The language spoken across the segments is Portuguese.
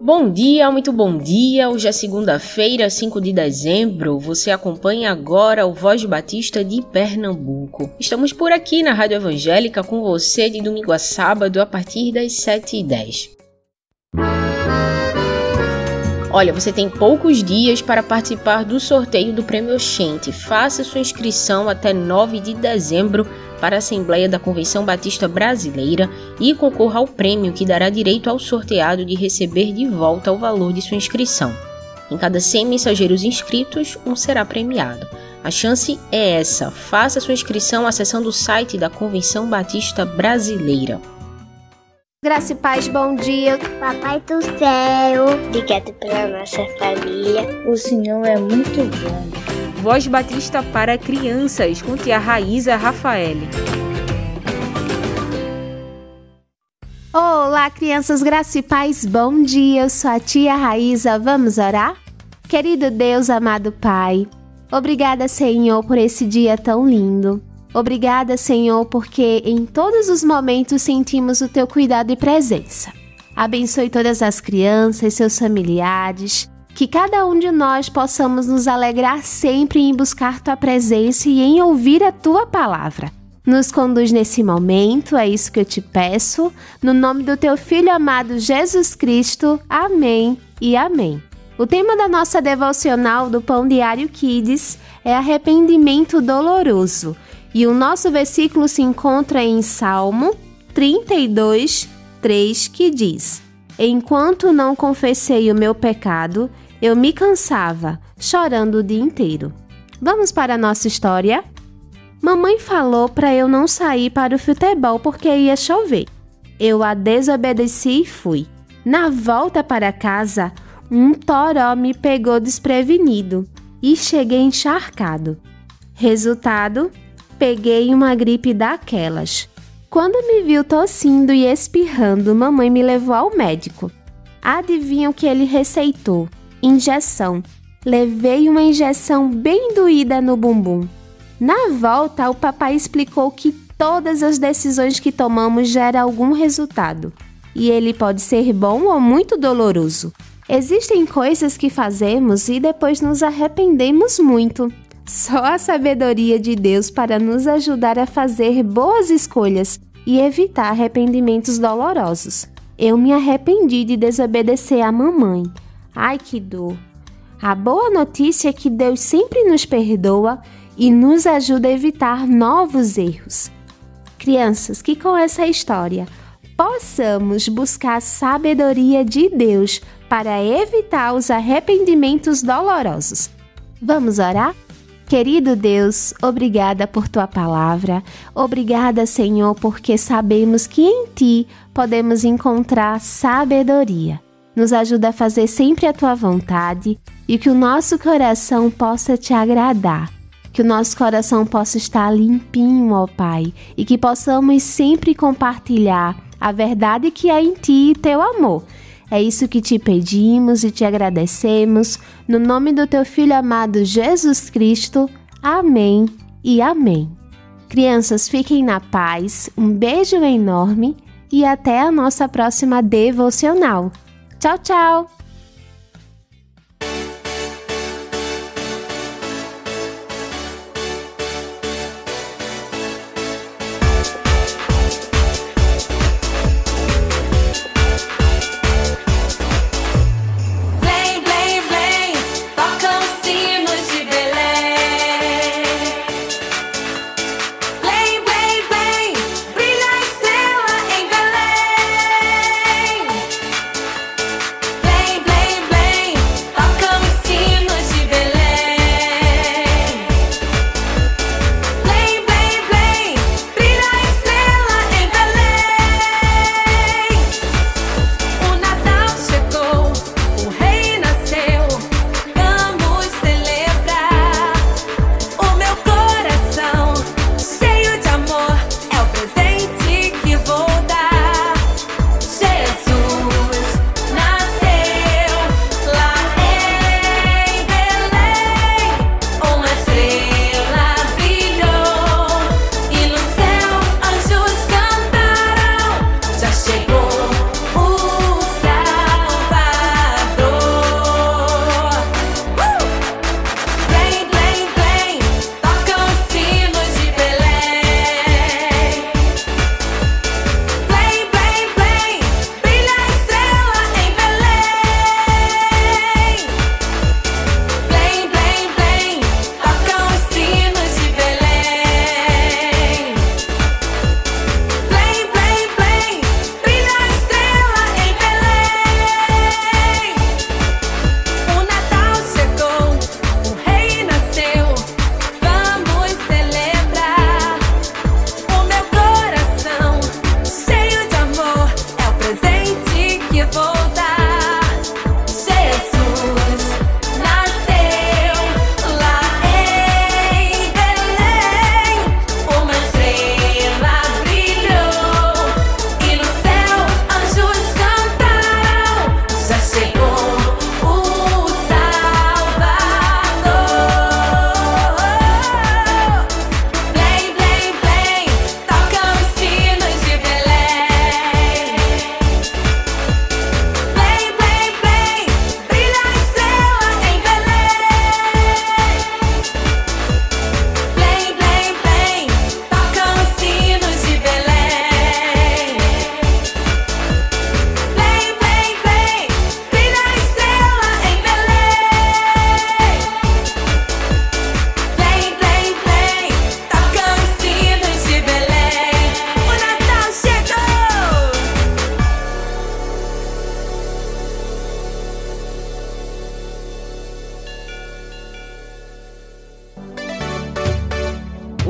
Bom dia, muito bom dia. Hoje é segunda-feira, 5 de dezembro. Você acompanha agora o Voz Batista de Pernambuco. Estamos por aqui na Rádio Evangélica com você de domingo a sábado a partir das 7h10. Olha, você tem poucos dias para participar do sorteio do Prêmio Oxente. Faça sua inscrição até 9 de dezembro para a Assembleia da Convenção Batista Brasileira e concorra ao prêmio que dará direito ao sorteado de receber de volta o valor de sua inscrição. Em cada 100 mensageiros inscritos, um será premiado. A chance é essa. Faça sua inscrição acessando o site da Convenção Batista Brasileira. Graça e paz, bom dia. Papai do céu, obrigado pela nossa família. O Senhor é muito bom. Voz Batista para crianças, com tia Raíza Rafael. Olá, crianças, graça e paz, bom dia. Eu sou a tia Raíza, vamos orar? Querido Deus, amado Pai, obrigada, Senhor, por esse dia tão lindo. Obrigada, Senhor, porque em todos os momentos sentimos o teu cuidado e presença. Abençoe todas as crianças, seus familiares, que cada um de nós possamos nos alegrar sempre em buscar tua presença e em ouvir a tua palavra. Nos conduz nesse momento, é isso que eu te peço, no nome do teu filho amado Jesus Cristo. Amém e amém. O tema da nossa devocional do Pão Diário Kids é arrependimento doloroso, e o nosso versículo se encontra em Salmo 32, 3, que diz: Enquanto não confessei o meu pecado, eu me cansava, chorando o dia inteiro. Vamos para a nossa história? Mamãe falou para eu não sair para o futebol porque ia chover. Eu a desobedeci e fui. Na volta para casa, um toró me pegou desprevenido e cheguei encharcado. Resultado: peguei uma gripe daquelas. Quando me viu tossindo e espirrando, mamãe me levou ao médico. Adivinha o que ele receitou? injeção. Levei uma injeção bem doída no bumbum. Na volta, o papai explicou que todas as decisões que tomamos geram algum resultado. E ele pode ser bom ou muito doloroso. Existem coisas que fazemos e depois nos arrependemos muito. Só a sabedoria de Deus para nos ajudar a fazer boas escolhas e evitar arrependimentos dolorosos. Eu me arrependi de desobedecer à mamãe Ai que dor! A boa notícia é que Deus sempre nos perdoa e nos ajuda a evitar novos erros. Crianças, que com essa história possamos buscar sabedoria de Deus para evitar os arrependimentos dolorosos. Vamos orar? Querido Deus, obrigada por tua palavra. Obrigada, Senhor, porque sabemos que em ti podemos encontrar sabedoria nos ajuda a fazer sempre a tua vontade e que o nosso coração possa te agradar. Que o nosso coração possa estar limpinho, ó Pai, e que possamos sempre compartilhar a verdade que é em ti e teu amor. É isso que te pedimos e te agradecemos, no nome do teu Filho amado Jesus Cristo. Amém e amém. Crianças, fiquem na paz, um beijo enorme e até a nossa próxima devocional. Tchau, tchau!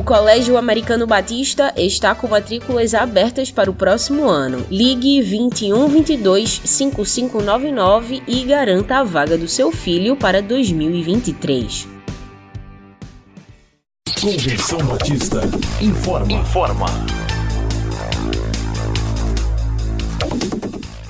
Colégio Americano Batista está com matrículas abertas para o próximo ano. Ligue 2122 5599 e garanta a vaga do seu filho para 2023. Convenção Batista informa. Informa.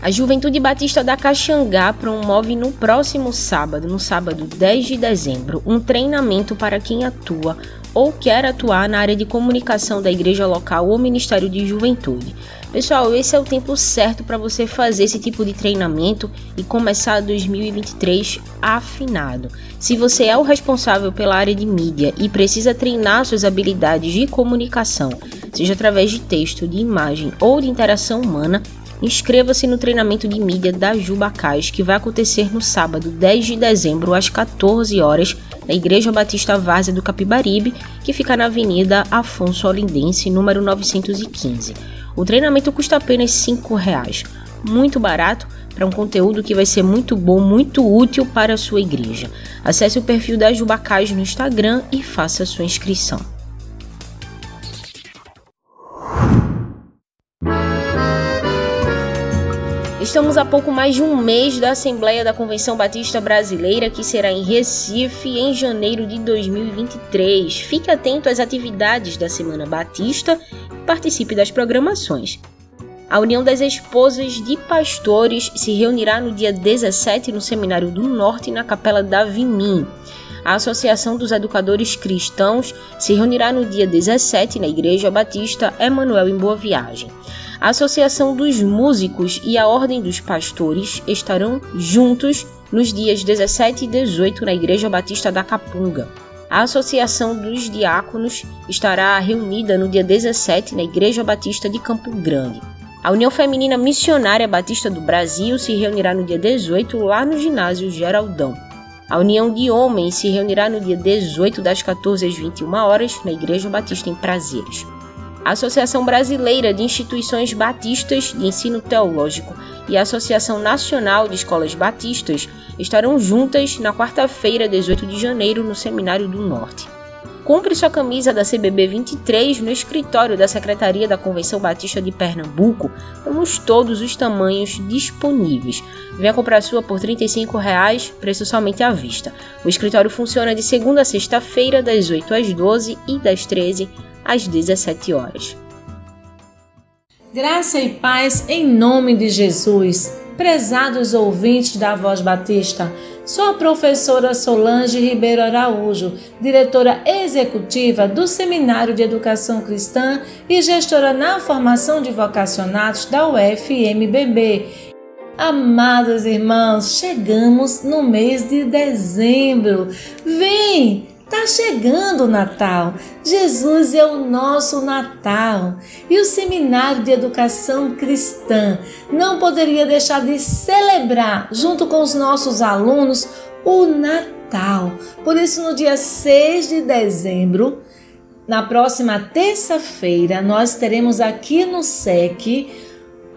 A Juventude Batista da Caxangá promove no próximo sábado, no sábado 10 de dezembro, um treinamento para quem atua ou quer atuar na área de comunicação da igreja local ou Ministério de Juventude. Pessoal, esse é o tempo certo para você fazer esse tipo de treinamento e começar 2023 afinado. Se você é o responsável pela área de mídia e precisa treinar suas habilidades de comunicação, seja através de texto, de imagem ou de interação humana, Inscreva-se no treinamento de mídia da Jubacais, que vai acontecer no sábado, 10 de dezembro, às 14 horas, na Igreja Batista Várzea do Capibaribe, que fica na Avenida Afonso Olindense, número 915. O treinamento custa apenas R$ reais, muito barato para um conteúdo que vai ser muito bom, muito útil para a sua igreja. Acesse o perfil da Jubacais no Instagram e faça sua inscrição. Estamos a pouco mais de um mês da Assembleia da Convenção Batista Brasileira, que será em Recife em janeiro de 2023. Fique atento às atividades da Semana Batista e participe das programações. A União das Esposas de Pastores se reunirá no dia 17 no Seminário do Norte, na Capela da Vimim. A Associação dos Educadores Cristãos se reunirá no dia 17 na Igreja Batista Emanuel em Boa Viagem. A Associação dos Músicos e a Ordem dos Pastores estarão juntos nos dias 17 e 18 na Igreja Batista da Capunga. A Associação dos Diáconos estará reunida no dia 17 na Igreja Batista de Campo Grande. A União Feminina Missionária Batista do Brasil se reunirá no dia 18 lá no ginásio Geraldão. A União de Homens se reunirá no dia 18 das 14 às 21 horas na Igreja Batista em Prazeres a Associação Brasileira de Instituições Batistas de Ensino Teológico e a Associação Nacional de Escolas Batistas estarão juntas na quarta-feira, 18 de janeiro, no Seminário do Norte. Compre sua camisa da CBB 23 no escritório da Secretaria da Convenção Batista de Pernambuco. Temos todos os tamanhos disponíveis. Venha comprar sua por 35 reais, preço somente à vista. O escritório funciona de segunda a sexta-feira, das 8 às 12 e das 13 às 17 horas. Graça e paz em nome de Jesus. Prezados ouvintes da Voz Batista, sou a professora Solange Ribeiro Araújo, diretora executiva do Seminário de Educação Cristã e gestora na formação de vocacionados da UFMBB. Amados irmãos, chegamos no mês de dezembro. Vem! Tá chegando o Natal. Jesus é o nosso Natal. E o Seminário de Educação Cristã não poderia deixar de celebrar, junto com os nossos alunos, o Natal. Por isso, no dia 6 de dezembro, na próxima terça-feira, nós teremos aqui no SEC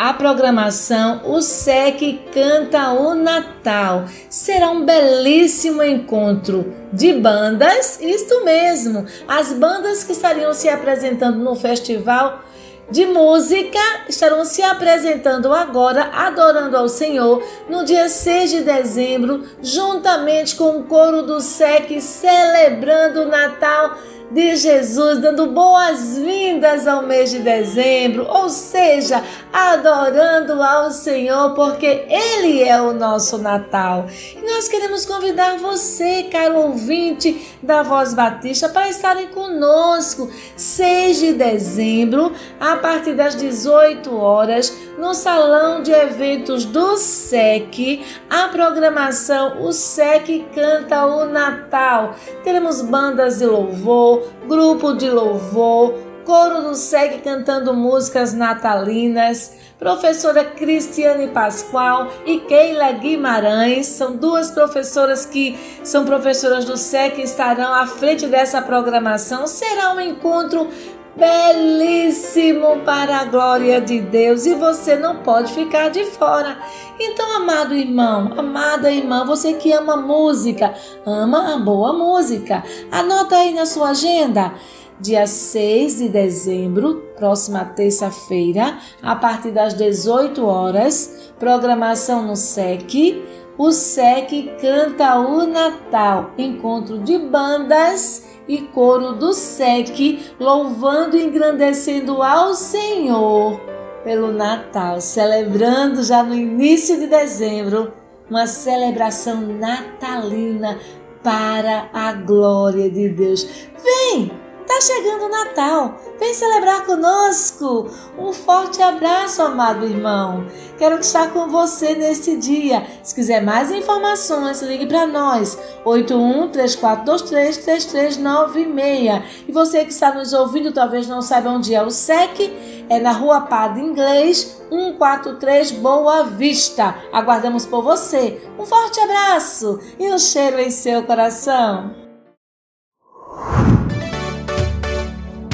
a programação O SEC Canta o Natal. Será um belíssimo encontro de bandas, isto mesmo, as bandas que estariam se apresentando no festival de música estarão se apresentando agora, adorando ao Senhor, no dia 6 de dezembro, juntamente com o coro do SEC, celebrando o Natal de Jesus, dando boas-vindas ao mês de dezembro, ou seja, adorando ao Senhor, porque Ele é o nosso Natal. E nós queremos convidar você, caro ouvinte da Voz Batista, para estarem conosco, 6 de dezembro, a partir das 18 horas, no Salão de Eventos do SEC, a programação O SEC Canta o Natal. Teremos bandas de louvor, grupo de louvor, coro do SEG cantando músicas natalinas, professora Cristiane Pascoal e Keila Guimarães, são duas professoras que são professoras do SEC e estarão à frente dessa programação. Será um encontro belíssimo para a glória de Deus e você não pode ficar de fora. Então, amado irmão, amada irmã, você que ama música, ama a boa música, anota aí na sua agenda. dia 6 de dezembro, próxima terça-feira, a partir das 18 horas, programação no SEC. O SEC canta o Natal, encontro de bandas e coro do SEC, louvando e engrandecendo ao Senhor pelo Natal, celebrando já no início de dezembro uma celebração natalina para a glória de Deus. Vem! Tá chegando o Natal. Vem celebrar conosco. Um forte abraço, amado irmão. Quero estar com você nesse dia. Se quiser mais informações, ligue para nós. 8134233396. E você que está nos ouvindo, talvez não saiba onde é o SEC, é na Rua Padre Inglês, 143 Boa Vista. Aguardamos por você. Um forte abraço e um cheiro em seu coração.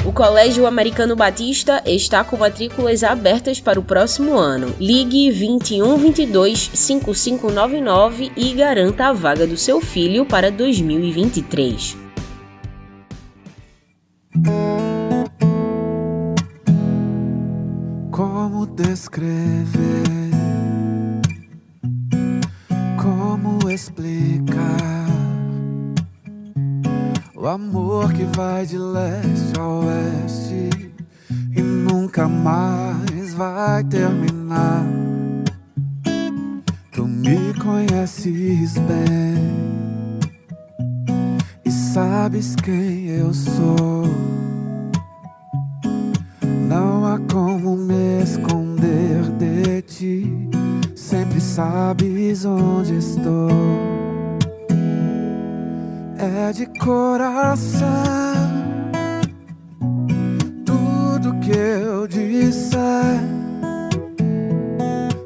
O Colégio Americano Batista está com matrículas abertas para o próximo ano. Ligue 21 22 5599 e garanta a vaga do seu filho para 2023. Como descrever? Como explicar? Amor que vai de leste a oeste e nunca mais vai terminar. Tu me conheces bem e sabes quem eu sou. Não há como me esconder de ti, sempre sabes onde estou é de coração. Tudo que eu disser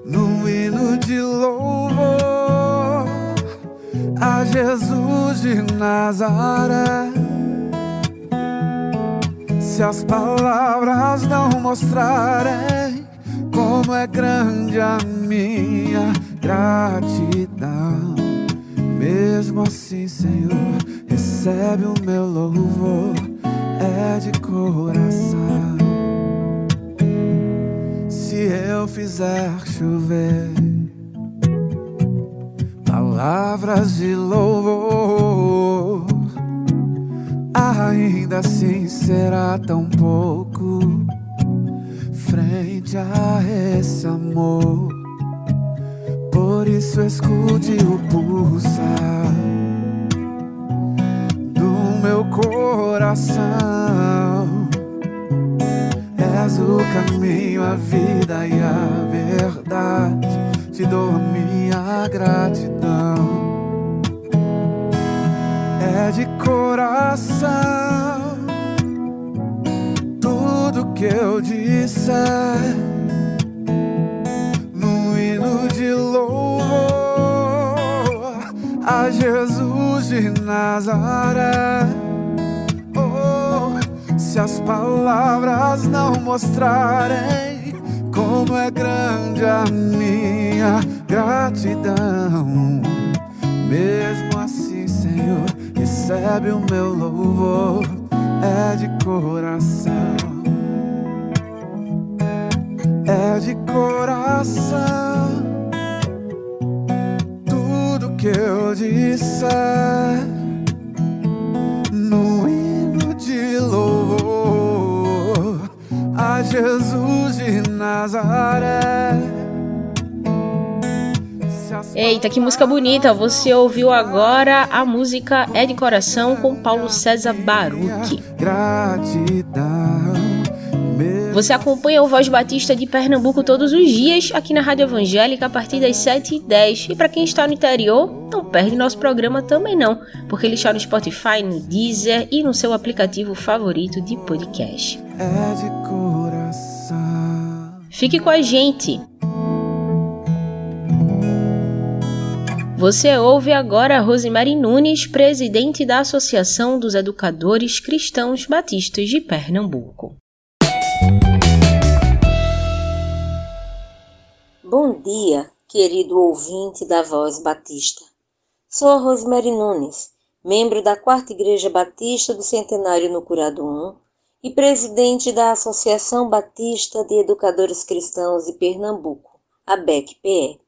no hino de louvor a Jesus de Nazaré. Se as palavras não mostrarem como é grande a minha gratidão. Mesmo assim, Senhor, recebe o meu louvor, é de coração. Se eu fizer chover palavras de louvor, ainda assim será tão pouco frente a esse amor. Isso escute o pulsar do meu coração. És o caminho, a vida e a verdade. Te dou a minha gratidão. É de coração tudo que eu disser de louvor Jesus de Nazaré. Oh, se as palavras não mostrarem como é grande a minha gratidão, mesmo assim, Senhor, recebe o meu louvor, é de coração. É de coração que eu disser no hino de louvor a Jesus de Nazaré. Eita, que música bonita! Você ouviu agora a música É de Coração com Paulo César Baruch. Gratidão. Você acompanha o Voz Batista de Pernambuco todos os dias aqui na Rádio Evangélica a partir das 7h10. E para quem está no interior, não perde nosso programa também não, porque ele está no Spotify, no Deezer e no seu aplicativo favorito de podcast. É de coração. Fique com a gente! Você ouve agora Rosemary Nunes, presidente da Associação dos Educadores Cristãos Batistas de Pernambuco. Bom dia, querido ouvinte da Voz Batista. Sou a Rosemary Nunes, membro da Quarta Igreja Batista do Centenário no Curado 1, e presidente da Associação Batista de Educadores Cristãos de Pernambuco, a BEC-PE.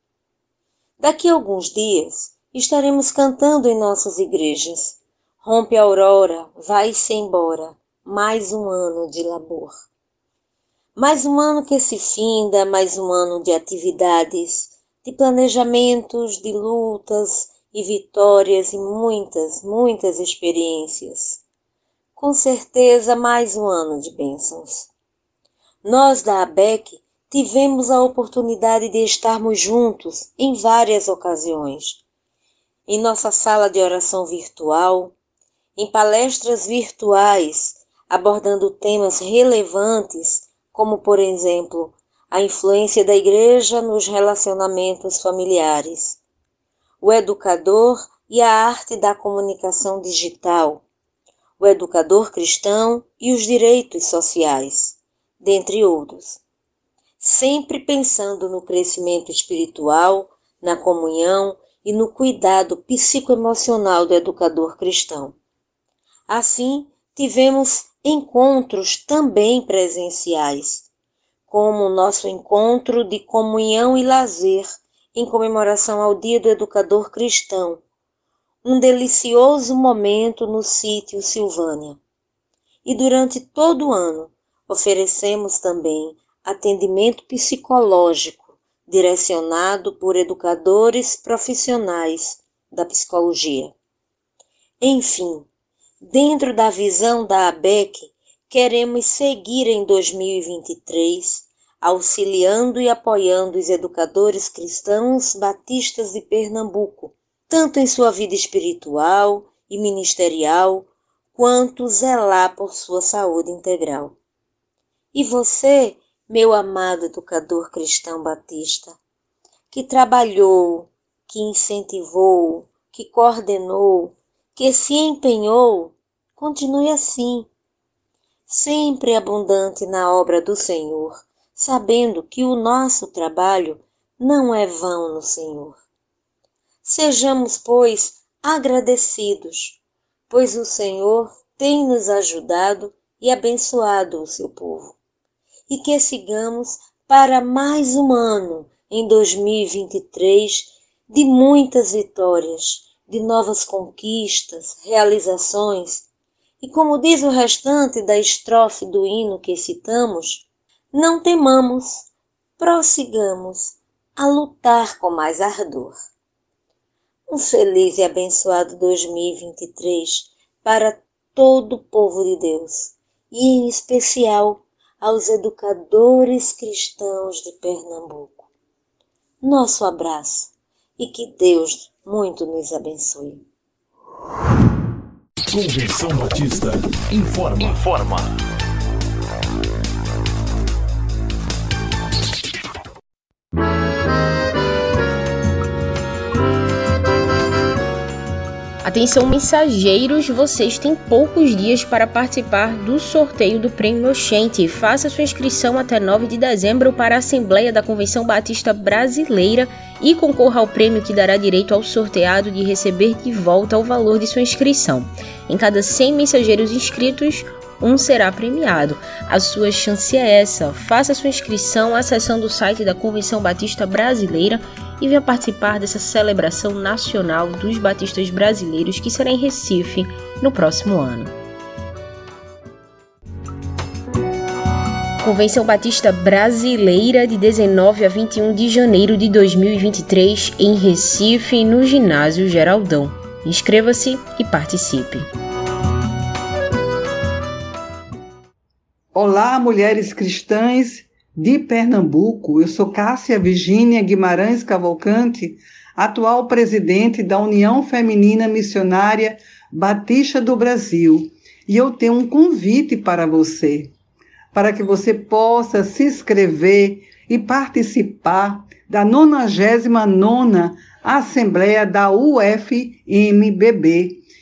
Daqui a alguns dias estaremos cantando em nossas igrejas. Rompe a aurora, vai-se embora, mais um ano de labor. Mais um ano que se finda, mais um ano de atividades, de planejamentos, de lutas e vitórias e muitas, muitas experiências. Com certeza, mais um ano de bênçãos. Nós da ABEC tivemos a oportunidade de estarmos juntos em várias ocasiões. Em nossa sala de oração virtual, em palestras virtuais abordando temas relevantes, como, por exemplo, a influência da igreja nos relacionamentos familiares, o educador e a arte da comunicação digital, o educador cristão e os direitos sociais, dentre outros. Sempre pensando no crescimento espiritual, na comunhão e no cuidado psicoemocional do educador cristão. Assim, tivemos encontros também presenciais, como o nosso encontro de comunhão e lazer em comemoração ao Dia do Educador Cristão, um delicioso momento no sítio Silvânia. E durante todo o ano oferecemos também atendimento psicológico direcionado por educadores profissionais da psicologia. Enfim, dentro da visão da ABEC, queremos seguir em 2023 auxiliando e apoiando os educadores cristãos batistas de Pernambuco tanto em sua vida espiritual e ministerial, quanto zelar por sua saúde integral. E você, meu amado educador cristão batista, que trabalhou, que incentivou, que coordenou, que se empenhou, continue assim, sempre abundante na obra do Senhor, sabendo que o nosso trabalho não é vão no Senhor. Sejamos, pois, agradecidos, pois o Senhor tem nos ajudado e abençoado o seu povo. E que sigamos para mais um ano em 2023 de muitas vitórias, de novas conquistas, realizações. E como diz o restante da estrofe do hino que citamos, não temamos, prossigamos a lutar com mais ardor. Um feliz e abençoado 2023 para todo o povo de Deus e, em especial, aos educadores cristãos de Pernambuco. Nosso abraço e que Deus muito nos abençoe. Convenção Batista informa. Informa. Atenção mensageiros, vocês têm poucos dias para participar do sorteio do Prêmio Oxente. Faça sua inscrição até 9 de dezembro para a Assembleia da Convenção Batista Brasileira e concorra ao prêmio que dará direito ao sorteado de receber de volta o valor de sua inscrição. Em cada 100 mensageiros inscritos, um será premiado. A sua chance é essa. Faça sua inscrição acessando o site da Convenção Batista Brasileira e venha participar dessa celebração nacional dos batistas brasileiros que será em Recife no próximo ano. Convenção Batista Brasileira de 19 a 21 de janeiro de 2023 em Recife, no Ginásio Geraldão. Inscreva-se e participe. Olá, mulheres cristãs de Pernambuco. Eu sou Cássia Virgínia Guimarães Cavalcante, atual presidente da União Feminina Missionária Batista do Brasil. E eu tenho um convite para você, para que você possa se inscrever e participar da 99ª Assembleia da UFMBB,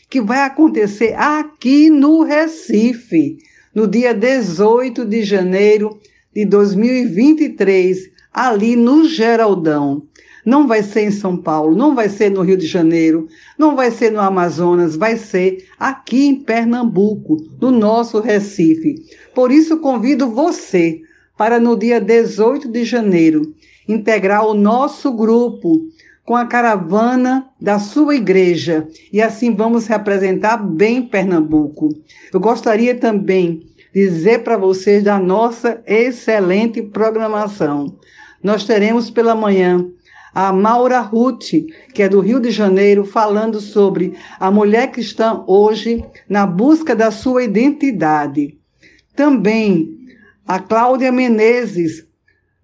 que vai acontecer aqui no Recife no dia 18 de janeiro de 2023, ali no Geraldão. Não vai ser em São Paulo, não vai ser no Rio de Janeiro, não vai ser no Amazonas, vai ser aqui em Pernambuco, no nosso Recife. Por isso convido você para no dia 18 de janeiro integrar o nosso grupo com a caravana da sua igreja e assim vamos representar bem Pernambuco. Eu gostaria também dizer para vocês da nossa excelente programação. Nós teremos pela manhã a Maura Ruth, que é do Rio de Janeiro, falando sobre a mulher cristã hoje na busca da sua identidade. Também a Cláudia Menezes,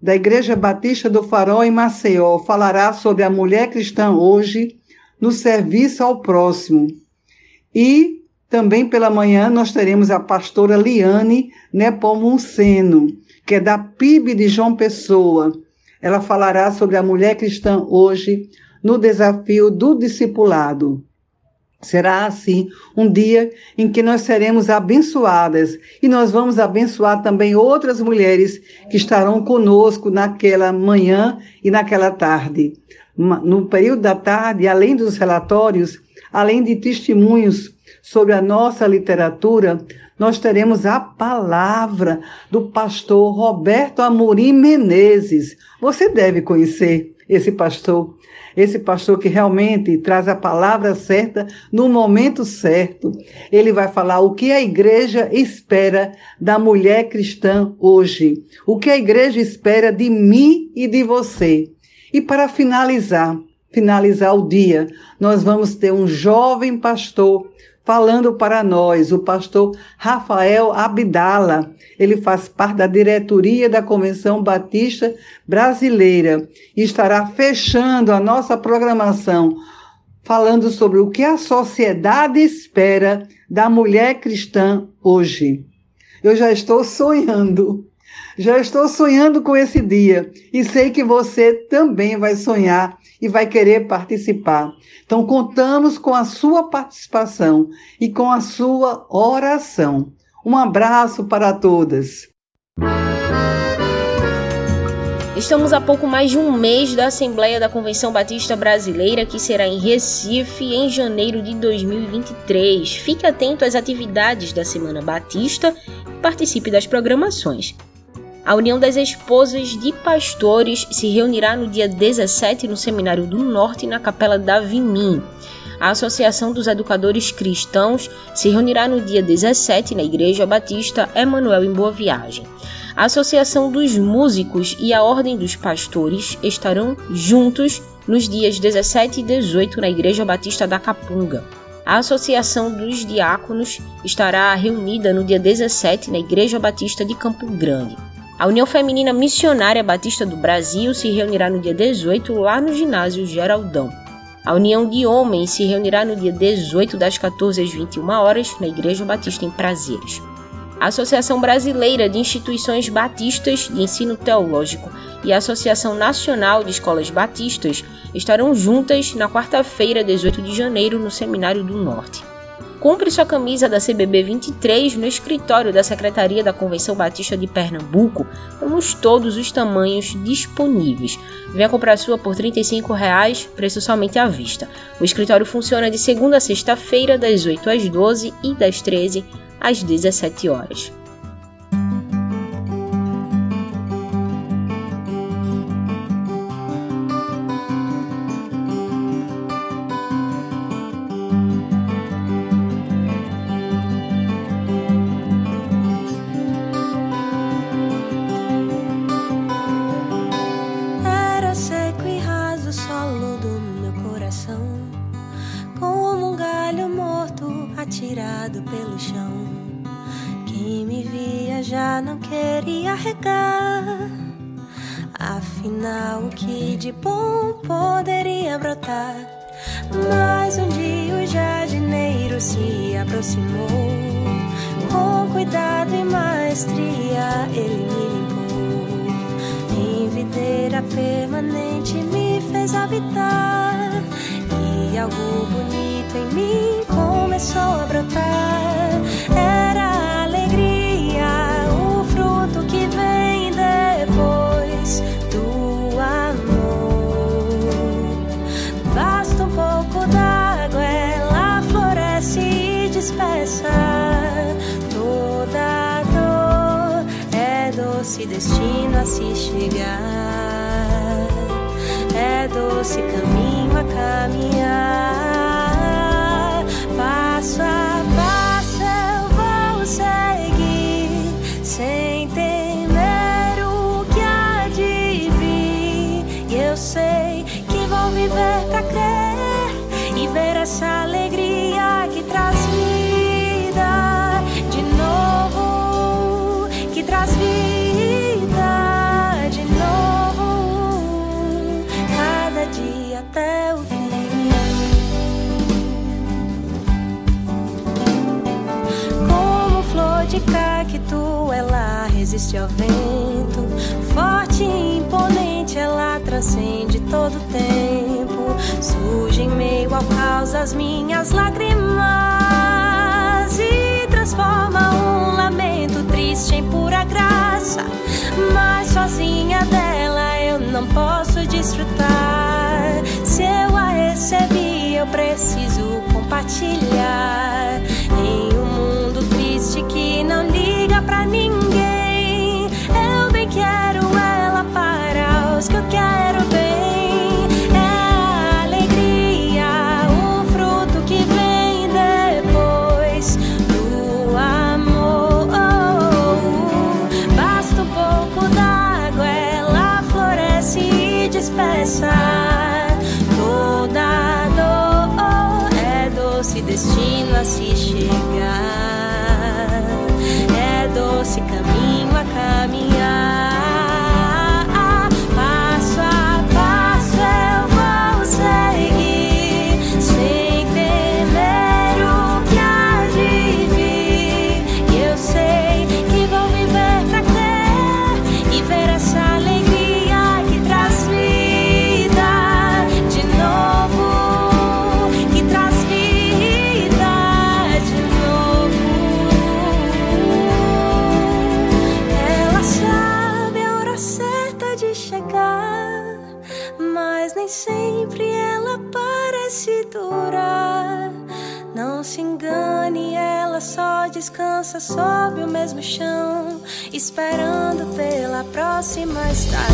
da Igreja Batista do Farol em Maceió, falará sobre a mulher cristã hoje no serviço ao próximo. E também pela manhã nós teremos a pastora Liane Nepomuceno, que é da PIB de João Pessoa. Ela falará sobre a mulher cristã hoje no desafio do discipulado. Será assim um dia em que nós seremos abençoadas e nós vamos abençoar também outras mulheres que estarão conosco naquela manhã e naquela tarde. No período da tarde, além dos relatórios, além de testemunhos sobre a nossa literatura, nós teremos a palavra do pastor Roberto Amorim Menezes. Você deve conhecer esse pastor esse pastor que realmente traz a palavra certa no momento certo. Ele vai falar o que a igreja espera da mulher cristã hoje, o que a igreja espera de mim e de você. E para finalizar, finalizar o dia, nós vamos ter um jovem pastor falando para nós, o pastor Rafael Abdala. Ele faz parte da diretoria da Convenção Batista Brasileira e estará fechando a nossa programação falando sobre o que a sociedade espera da mulher cristã hoje. Eu já estou sonhando. Já estou sonhando com esse dia e sei que você também vai sonhar e vai querer participar. Então, contamos com a sua participação e com a sua oração. Um abraço para todas. Estamos a pouco mais de um mês da Assembleia da Convenção Batista Brasileira, que será em Recife em janeiro de 2023. Fique atento às atividades da Semana Batista e participe das programações. A União das Esposas de Pastores se reunirá no dia 17 no Seminário do Norte, na Capela da Vimim. A Associação dos Educadores Cristãos se reunirá no dia 17 na Igreja Batista Emanuel em Boa Viagem. A Associação dos Músicos e a Ordem dos Pastores estarão juntos nos dias 17 e 18 na Igreja Batista da Capunga. A Associação dos Diáconos estará reunida no dia 17 na Igreja Batista de Campo Grande. A União Feminina Missionária Batista do Brasil se reunirá no dia 18 lá no ginásio Geraldão. A União de Homens se reunirá no dia 18 das 14 às 21 horas na Igreja Batista em Prazeres. A Associação Brasileira de Instituições Batistas de Ensino Teológico e a Associação Nacional de Escolas Batistas estarão juntas na quarta-feira, 18 de janeiro, no Seminário do Norte. Compre sua camisa da CBB 23 no escritório da Secretaria da Convenção Batista de Pernambuco. Temos todos os tamanhos disponíveis. Venha comprar sua por 35 reais, preço somente à vista. O escritório funciona de segunda a sexta-feira, das 8 às 12 e das 13 às 17 horas. Doce destino a se chegar, é doce caminho a caminhar, resiste ao vento, forte e imponente, ela transcende todo o tempo. Surge em meio ao caos as minhas lágrimas e transforma um lamento triste em pura graça. Mas sozinha dela eu não posso desfrutar. Se eu a recebi, eu preciso compartilhar em um mundo triste que não liga pra ninguém. Os que eu quero bem. É a alegria, o fruto que vem depois do amor. Basta um pouco d'água, ela floresce e dispersa toda dor. É doce destino a se chegar, próxima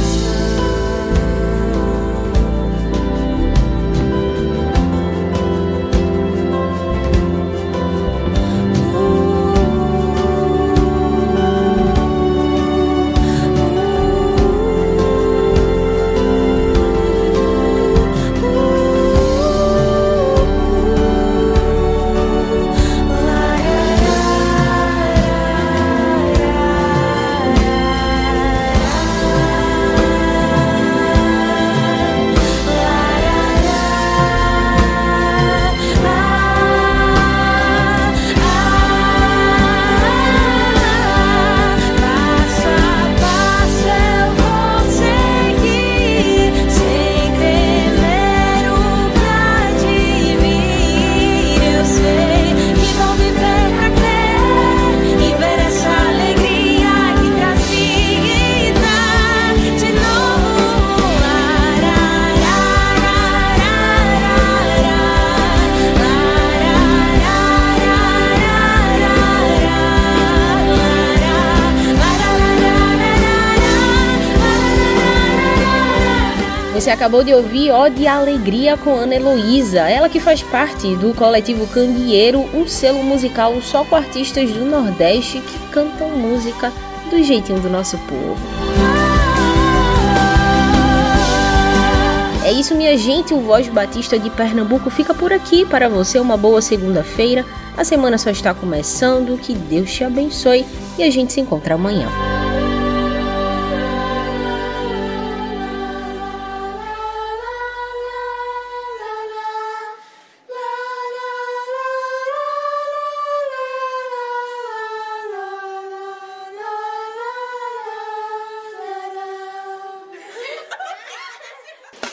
acabou de ouvir Ode à Alegria com Ana Heloísa, ela que faz parte do coletivo Cangueiro, um selo musical só com artistas do Nordeste que cantam música do jeitinho do nosso povo. É isso, minha gente. O Voz Batista de Pernambuco fica por aqui. Para você, uma boa segunda-feira. A semana só está começando. Que Deus te abençoe e a gente se encontra amanhã.